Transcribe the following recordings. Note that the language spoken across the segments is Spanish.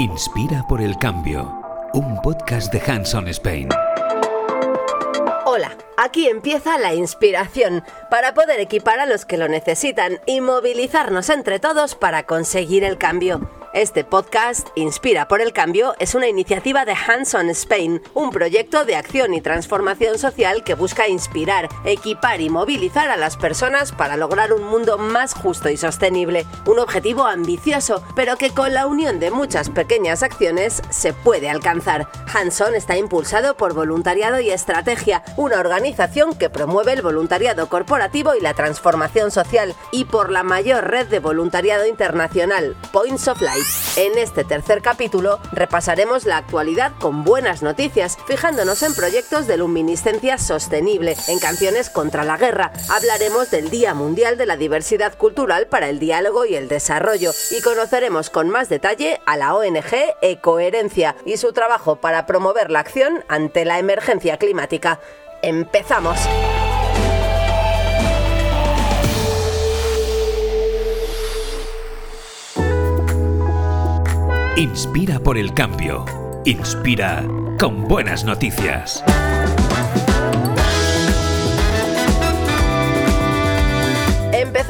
Inspira por el cambio. Un podcast de Hanson Spain. Hola, aquí empieza la inspiración para poder equipar a los que lo necesitan y movilizarnos entre todos para conseguir el cambio. Este podcast, Inspira por el Cambio, es una iniciativa de Hands on Spain, un proyecto de acción y transformación social que busca inspirar, equipar y movilizar a las personas para lograr un mundo más justo y sostenible. Un objetivo ambicioso, pero que con la unión de muchas pequeñas acciones se puede alcanzar. Hanson está impulsado por Voluntariado y Estrategia, una organización que promueve el voluntariado corporativo y la transformación social, y por la mayor red de voluntariado internacional, Points of Life. En este tercer capítulo repasaremos la actualidad con buenas noticias, fijándonos en proyectos de luminiscencia sostenible, en canciones contra la guerra. Hablaremos del Día Mundial de la Diversidad Cultural para el Diálogo y el Desarrollo y conoceremos con más detalle a la ONG Ecoherencia y su trabajo para promover la acción ante la emergencia climática. ¡Empezamos! Inspira por el cambio. Inspira con buenas noticias.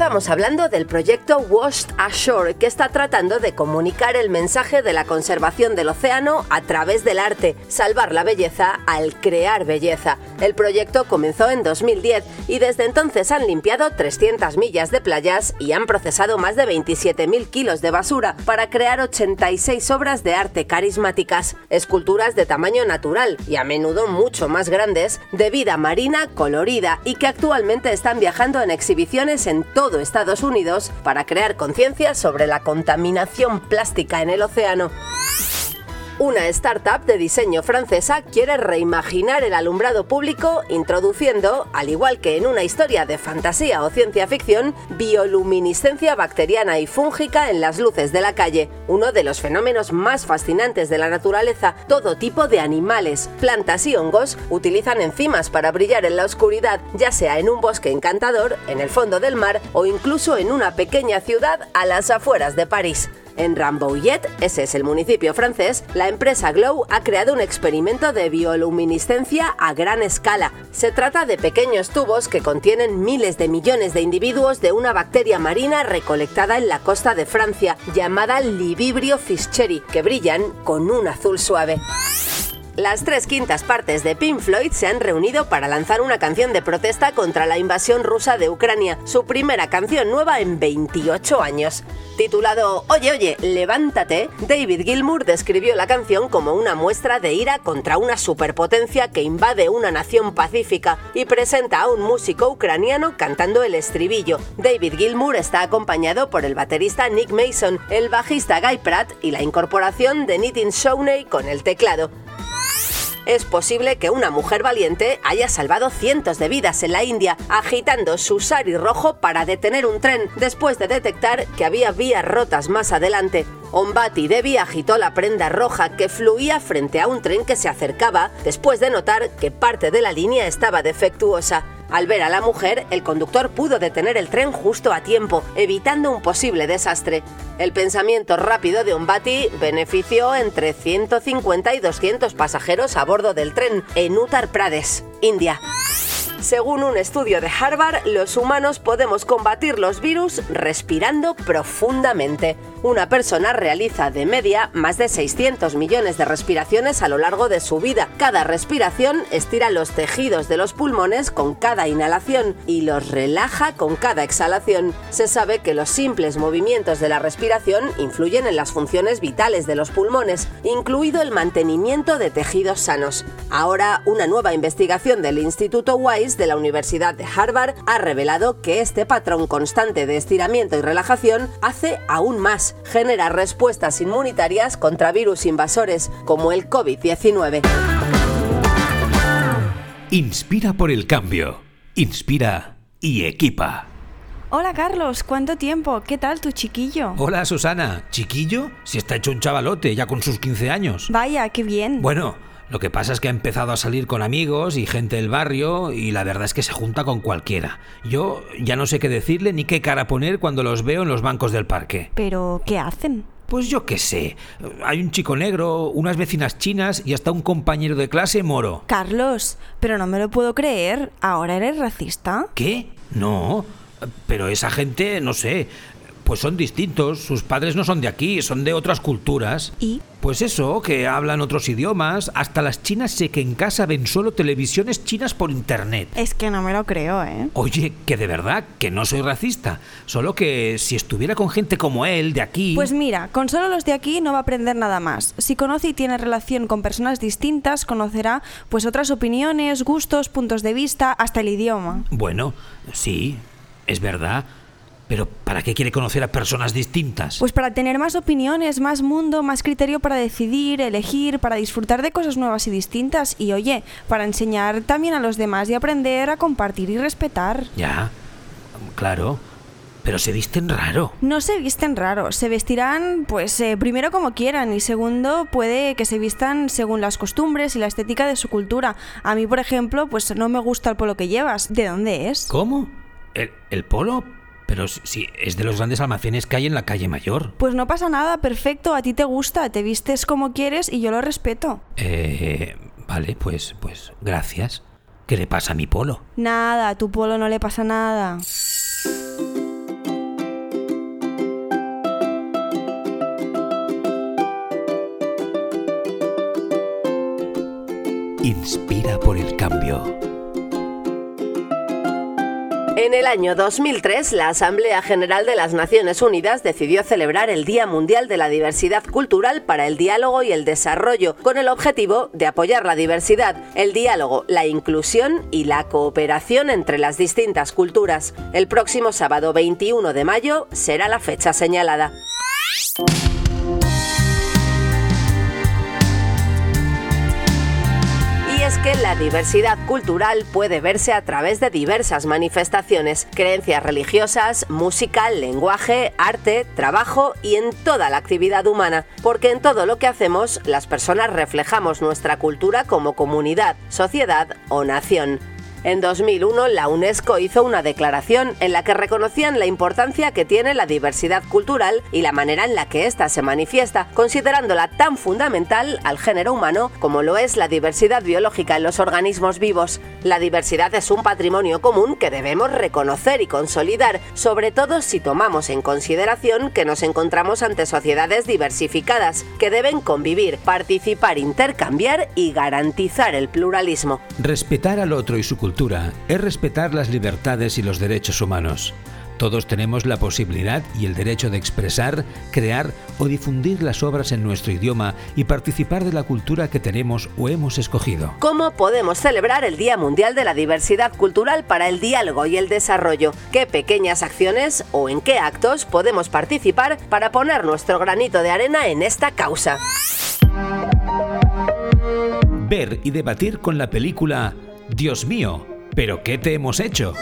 Empezamos hablando del proyecto Washed Ashore, que está tratando de comunicar el mensaje de la conservación del océano a través del arte, salvar la belleza al crear belleza. El proyecto comenzó en 2010 y desde entonces han limpiado 300 millas de playas y han procesado más de 27.000 kilos de basura para crear 86 obras de arte carismáticas, esculturas de tamaño natural y a menudo mucho más grandes, de vida marina colorida y que actualmente están viajando en exhibiciones en todo Estados Unidos para crear conciencia sobre la contaminación plástica en el océano. Una startup de diseño francesa quiere reimaginar el alumbrado público introduciendo, al igual que en una historia de fantasía o ciencia ficción, bioluminiscencia bacteriana y fúngica en las luces de la calle, uno de los fenómenos más fascinantes de la naturaleza. Todo tipo de animales, plantas y hongos utilizan enzimas para brillar en la oscuridad, ya sea en un bosque encantador, en el fondo del mar o incluso en una pequeña ciudad a las afueras de París. En Rambouillet, ese es el municipio francés, la empresa Glow ha creado un experimento de bioluminiscencia a gran escala. Se trata de pequeños tubos que contienen miles de millones de individuos de una bacteria marina recolectada en la costa de Francia, llamada Libibrio fischeri, que brillan con un azul suave. Las tres quintas partes de Pink Floyd se han reunido para lanzar una canción de protesta contra la invasión rusa de Ucrania, su primera canción nueva en 28 años. Titulado Oye, oye, levántate, David Gilmour describió la canción como una muestra de ira contra una superpotencia que invade una nación pacífica y presenta a un músico ucraniano cantando el estribillo. David Gilmour está acompañado por el baterista Nick Mason, el bajista Guy Pratt y la incorporación de Nitin Showney con el teclado es posible que una mujer valiente haya salvado cientos de vidas en la India agitando su sari rojo para detener un tren después de detectar que había vías rotas más adelante. Ombati Devi agitó la prenda roja que fluía frente a un tren que se acercaba después de notar que parte de la línea estaba defectuosa. Al ver a la mujer, el conductor pudo detener el tren justo a tiempo, evitando un posible desastre. El pensamiento rápido de Umbati benefició entre 150 y 200 pasajeros a bordo del tren en Uttar Pradesh, India. Según un estudio de Harvard, los humanos podemos combatir los virus respirando profundamente. Una persona realiza de media más de 600 millones de respiraciones a lo largo de su vida. Cada respiración estira los tejidos de los pulmones con cada inhalación y los relaja con cada exhalación. Se sabe que los simples movimientos de la respiración influyen en las funciones vitales de los pulmones, incluido el mantenimiento de tejidos sanos. Ahora, una nueva investigación del Instituto De la Universidad de Harvard ha revelado que este patrón constante de estiramiento y relajación hace aún más, genera respuestas inmunitarias contra virus invasores como el COVID-19. Inspira por el cambio. Inspira y equipa. Hola Carlos, ¿cuánto tiempo? ¿Qué tal tu chiquillo? Hola Susana, ¿chiquillo? Si está hecho un chavalote ya con sus 15 años. Vaya, qué bien. Bueno, lo que pasa es que ha empezado a salir con amigos y gente del barrio y la verdad es que se junta con cualquiera. Yo ya no sé qué decirle ni qué cara poner cuando los veo en los bancos del parque. Pero, ¿qué hacen? Pues yo qué sé. Hay un chico negro, unas vecinas chinas y hasta un compañero de clase moro. Carlos, pero no me lo puedo creer. ¿Ahora eres racista? ¿Qué? No. Pero esa gente, no sé, pues son distintos. Sus padres no son de aquí, son de otras culturas. ¿Y? Pues eso, que hablan otros idiomas. Hasta las chinas sé que en casa ven solo televisiones chinas por internet. Es que no me lo creo, ¿eh? Oye, que de verdad, que no soy racista. Solo que si estuviera con gente como él, de aquí... Pues mira, con solo los de aquí no va a aprender nada más. Si conoce y tiene relación con personas distintas, conocerá pues otras opiniones, gustos, puntos de vista, hasta el idioma. Bueno, sí, es verdad. Pero ¿para qué quiere conocer a personas distintas? Pues para tener más opiniones, más mundo, más criterio para decidir, elegir, para disfrutar de cosas nuevas y distintas y oye, para enseñar también a los demás y aprender a compartir y respetar. Ya, claro. Pero se visten raro. No se visten raro, se vestirán pues eh, primero como quieran y segundo puede que se vistan según las costumbres y la estética de su cultura. A mí, por ejemplo, pues no me gusta el polo que llevas. ¿De dónde es? ¿Cómo? ¿El, el polo? Pero si es de los grandes almacenes que hay en la calle mayor. Pues no pasa nada, perfecto, a ti te gusta, te vistes como quieres y yo lo respeto. Eh, vale, pues, pues, gracias. ¿Qué le pasa a mi polo? Nada, a tu polo no le pasa nada. Inspira por el cambio. En el año 2003, la Asamblea General de las Naciones Unidas decidió celebrar el Día Mundial de la Diversidad Cultural para el Diálogo y el Desarrollo, con el objetivo de apoyar la diversidad, el diálogo, la inclusión y la cooperación entre las distintas culturas. El próximo sábado 21 de mayo será la fecha señalada. Que la diversidad cultural puede verse a través de diversas manifestaciones, creencias religiosas, música, lenguaje, arte, trabajo y en toda la actividad humana, porque en todo lo que hacemos las personas reflejamos nuestra cultura como comunidad, sociedad o nación. En 2001, la UNESCO hizo una declaración en la que reconocían la importancia que tiene la diversidad cultural y la manera en la que ésta se manifiesta, considerándola tan fundamental al género humano como lo es la diversidad biológica en los organismos vivos. La diversidad es un patrimonio común que debemos reconocer y consolidar, sobre todo si tomamos en consideración que nos encontramos ante sociedades diversificadas, que deben convivir, participar, intercambiar y garantizar el pluralismo. Respetar al otro y su cultura es respetar las libertades y los derechos humanos. Todos tenemos la posibilidad y el derecho de expresar, crear o difundir las obras en nuestro idioma y participar de la cultura que tenemos o hemos escogido. ¿Cómo podemos celebrar el Día Mundial de la Diversidad Cultural para el Diálogo y el Desarrollo? ¿Qué pequeñas acciones o en qué actos podemos participar para poner nuestro granito de arena en esta causa? Ver y debatir con la película Dios mío, ¿pero qué te hemos hecho?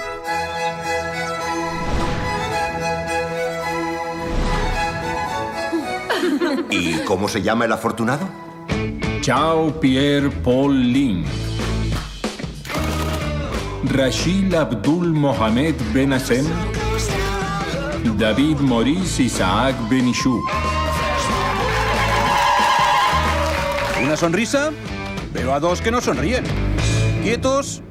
¿Y cómo se llama el afortunado? Chao Pierre Paul Lin. Rashid Abdul Mohamed Ben Hassem. David Maurice Isaac Benichou. ¿Una sonrisa? Veo a dos que no sonríen. ¿Quietos?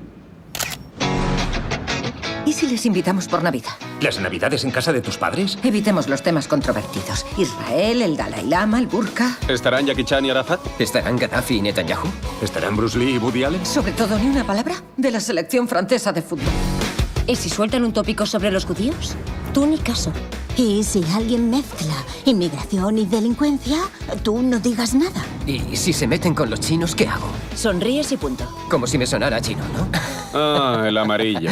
¿Y si les invitamos por Navidad? ¿Las navidades en casa de tus padres? Evitemos los temas controvertidos. Israel, el Dalai Lama, el Burka. ¿Estarán Jackie Chan y Arafat? ¿Estarán Gaddafi y Netanyahu? ¿Estarán Bruce Lee y Woody Allen? Sobre todo, ni una palabra de la selección francesa de fútbol. ¿Y si sueltan un tópico sobre los judíos? Tú ni caso. Y si alguien mezcla inmigración y delincuencia, tú no digas nada. ¿Y si se meten con los chinos, qué hago? Sonríes y punto. Como si me sonara chino, ¿no? Ah, el amarillo.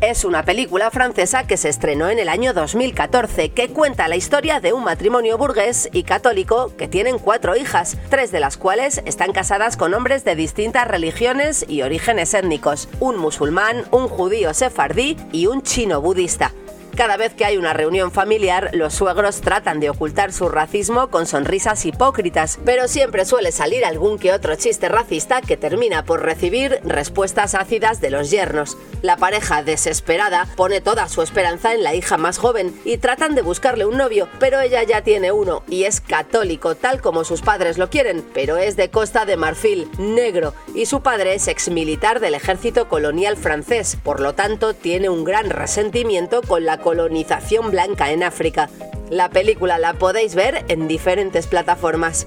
Es una película francesa que se estrenó en el año 2014 que cuenta la historia de un matrimonio burgués y católico que tienen cuatro hijas, tres de las cuales están casadas con hombres de distintas religiones y orígenes étnicos, un musulmán, un judío sefardí y un chino budista. Cada vez que hay una reunión familiar, los suegros tratan de ocultar su racismo con sonrisas hipócritas, pero siempre suele salir algún que otro chiste racista que termina por recibir respuestas ácidas de los yernos. La pareja desesperada pone toda su esperanza en la hija más joven y tratan de buscarle un novio, pero ella ya tiene uno y es católico tal como sus padres lo quieren, pero es de Costa de Marfil, negro, y su padre es exmilitar del ejército colonial francés, por lo tanto tiene un gran resentimiento con la colonización blanca en África. La película la podéis ver en diferentes plataformas.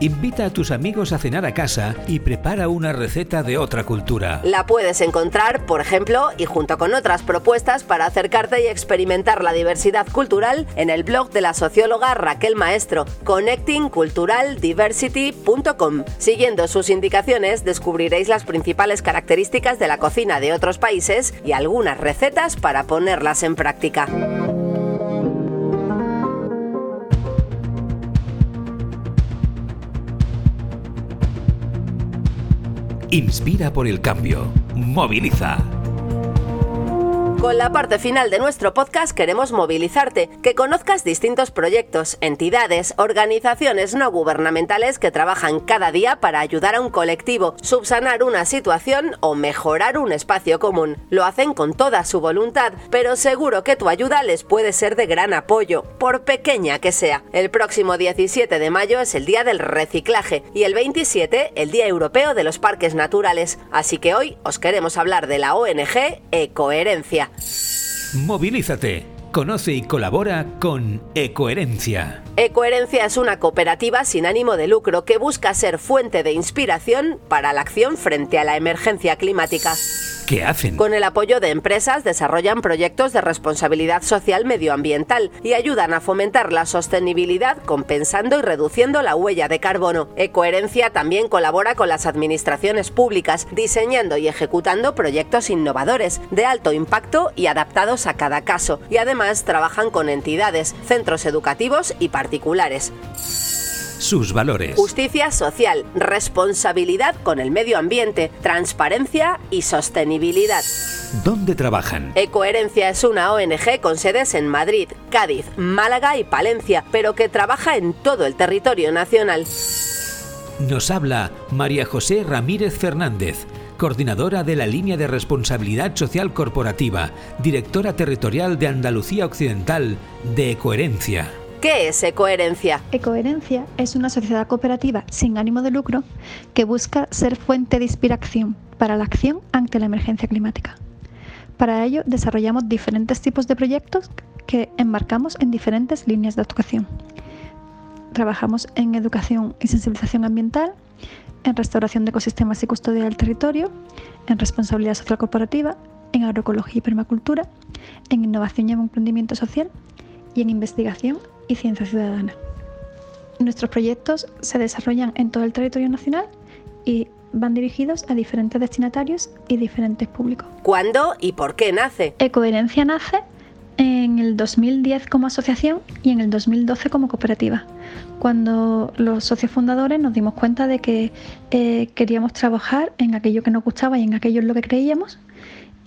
Invita a tus amigos a cenar a casa y prepara una receta de otra cultura. La puedes encontrar, por ejemplo, y junto con otras propuestas para acercarte y experimentar la diversidad cultural en el blog de la socióloga Raquel Maestro, connectingculturaldiversity.com. Siguiendo sus indicaciones, descubriréis las principales características de la cocina de otros países y algunas recetas para ponerlas en práctica. Inspira por el cambio. Moviliza. Con la parte final de nuestro podcast queremos movilizarte, que conozcas distintos proyectos, entidades, organizaciones no gubernamentales que trabajan cada día para ayudar a un colectivo, subsanar una situación o mejorar un espacio común. Lo hacen con toda su voluntad, pero seguro que tu ayuda les puede ser de gran apoyo, por pequeña que sea. El próximo 17 de mayo es el Día del Reciclaje y el 27 el Día Europeo de los Parques Naturales, así que hoy os queremos hablar de la ONG Ecoherencia. Movilízate. Conoce y colabora con Ecoherencia. Ecoherencia es una cooperativa sin ánimo de lucro que busca ser fuente de inspiración para la acción frente a la emergencia climática. ¿Qué hacen? Con el apoyo de empresas desarrollan proyectos de responsabilidad social medioambiental y ayudan a fomentar la sostenibilidad compensando y reduciendo la huella de carbono. Ecoherencia también colabora con las administraciones públicas, diseñando y ejecutando proyectos innovadores, de alto impacto y adaptados a cada caso, y además trabajan con entidades, centros educativos y particulares sus valores. Justicia social, responsabilidad con el medio ambiente, transparencia y sostenibilidad. ¿Dónde trabajan? Ecoherencia es una ONG con sedes en Madrid, Cádiz, Málaga y Palencia, pero que trabaja en todo el territorio nacional. Nos habla María José Ramírez Fernández coordinadora de la línea de responsabilidad social corporativa, directora territorial de Andalucía Occidental de Ecoherencia. ¿Qué es Ecoherencia? Ecoherencia es una sociedad cooperativa sin ánimo de lucro que busca ser fuente de inspiración para la acción ante la emergencia climática. Para ello desarrollamos diferentes tipos de proyectos que enmarcamos en diferentes líneas de actuación. Trabajamos en educación y sensibilización ambiental, en restauración de ecosistemas y custodia del territorio, en responsabilidad social corporativa, en agroecología y permacultura, en innovación y emprendimiento social y en investigación y ciencia ciudadana. Nuestros proyectos se desarrollan en todo el territorio nacional y van dirigidos a diferentes destinatarios y diferentes públicos. ¿Cuándo y por qué nace? Ecoherencia nace en el 2010 como asociación y en el 2012 como cooperativa, cuando los socios fundadores nos dimos cuenta de que eh, queríamos trabajar en aquello que nos gustaba y en aquello en lo que creíamos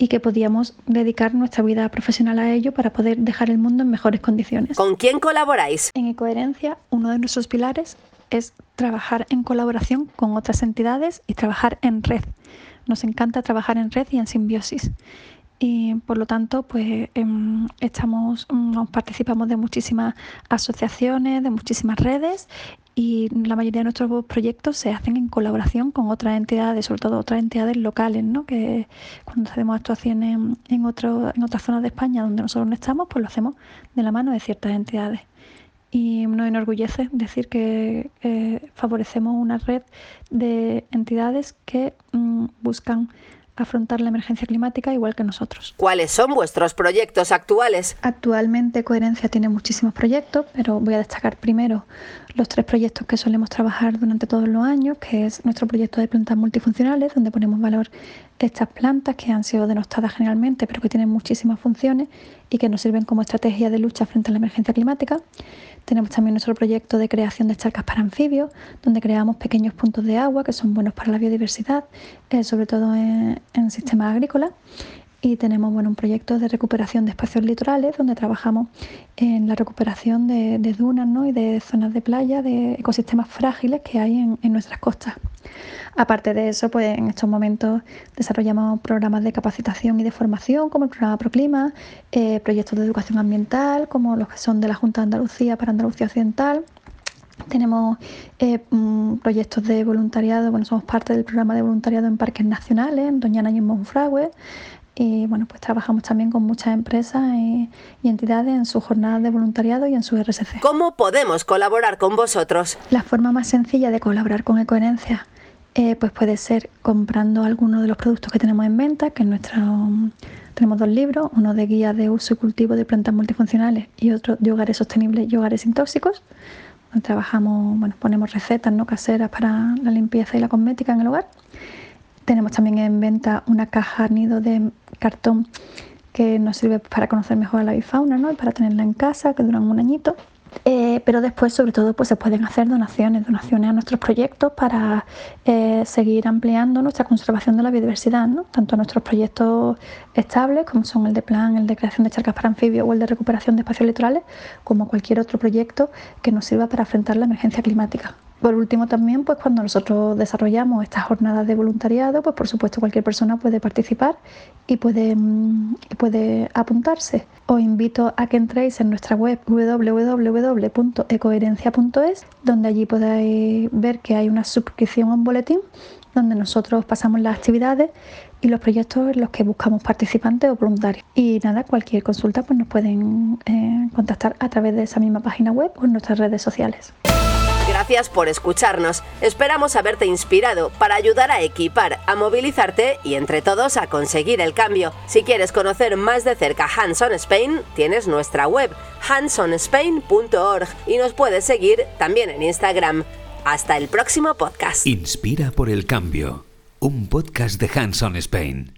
y que podíamos dedicar nuestra vida profesional a ello para poder dejar el mundo en mejores condiciones. ¿Con quién colaboráis? En Ecoherencia, uno de nuestros pilares es trabajar en colaboración con otras entidades y trabajar en red. Nos encanta trabajar en red y en simbiosis y por lo tanto pues em, estamos mm, participamos de muchísimas asociaciones de muchísimas redes y la mayoría de nuestros proyectos se hacen en colaboración con otras entidades sobre todo otras entidades locales ¿no? que cuando hacemos actuaciones en otro, en otras zonas de España donde nosotros no estamos pues lo hacemos de la mano de ciertas entidades y nos enorgullece decir que eh, favorecemos una red de entidades que mm, buscan afrontar la emergencia climática igual que nosotros. ¿Cuáles son vuestros proyectos actuales? Actualmente Coherencia tiene muchísimos proyectos, pero voy a destacar primero los tres proyectos que solemos trabajar durante todos los años, que es nuestro proyecto de plantas multifuncionales, donde ponemos valor estas plantas que han sido denostadas generalmente, pero que tienen muchísimas funciones y que nos sirven como estrategia de lucha frente a la emergencia climática. Tenemos también nuestro proyecto de creación de charcas para anfibios, donde creamos pequeños puntos de agua que son buenos para la biodiversidad, eh, sobre todo en, sistemas agrícolas. y tenemos bueno, un proyecto de recuperación de espacios litorales donde trabajamos en la recuperación de, dunas ¿no? y de zonas de playa, de ecosistemas frágiles que hay en, nuestras costas. Aparte de eso, pues en estos momentos desarrollamos programas de capacitación y de formación como el programa Proclima, eh, proyectos de educación ambiental como los que son de la Junta de Andalucía para Andalucía Occidental, tenemos eh, mm, proyectos de voluntariado, bueno, somos parte del programa de voluntariado en parques nacionales, en Doñana y en Monfragüe, y bueno, pues trabajamos también con muchas empresas y, entidades en sus jornadas de voluntariado y en su RSC. ¿Cómo podemos colaborar con vosotros? La forma más sencilla de colaborar con Ecoherencia eh, pues puede ser comprando alguno de los productos que tenemos en venta, que en nuestra, tenemos dos libros, uno de guía de uso y cultivo de plantas multifuncionales y otro de hogares sostenibles y hogares sin tóxicos. Trabajamos, bueno, ponemos recetas no caseras para la limpieza y la cosmética en el hogar. Tenemos también en venta una caja nido de cartón que nos sirve para conocer mejor a la bifauna ¿no? y para tenerla en casa, que duran un añito. Eh, pero después, sobre todo, pues se pueden hacer donaciones, donaciones a nuestros proyectos para eh, seguir ampliando nuestra conservación de la biodiversidad, ¿no? tanto a nuestros proyectos estables, como son el de plan, el de creación de charcas para anfibios o el de recuperación de espacios litorales, como cualquier otro proyecto que nos sirva para afrontar la emergencia climática. Por último, también, pues cuando nosotros desarrollamos estas jornadas de voluntariado, pues por supuesto cualquier persona puede participar y puede, mm, puede apuntarse. Os invito a que entréis en nuestra web www.ecoherencia.es, donde allí podáis ver que hay una suscripción a un boletín donde nosotros pasamos las actividades y los proyectos en los que buscamos participantes o voluntarios. Y nada, cualquier consulta pues nos pueden eh, contactar a través de esa misma página web o en nuestras redes sociales. Gracias por escucharnos. Esperamos haberte inspirado para ayudar a equipar, a movilizarte y entre todos a conseguir el cambio. Si quieres conocer más de cerca Hands on Spain, tienes nuestra web handsonspain.org y nos puedes seguir también en Instagram. Hasta el próximo podcast. Inspira por el cambio. Un podcast de Hands on Spain.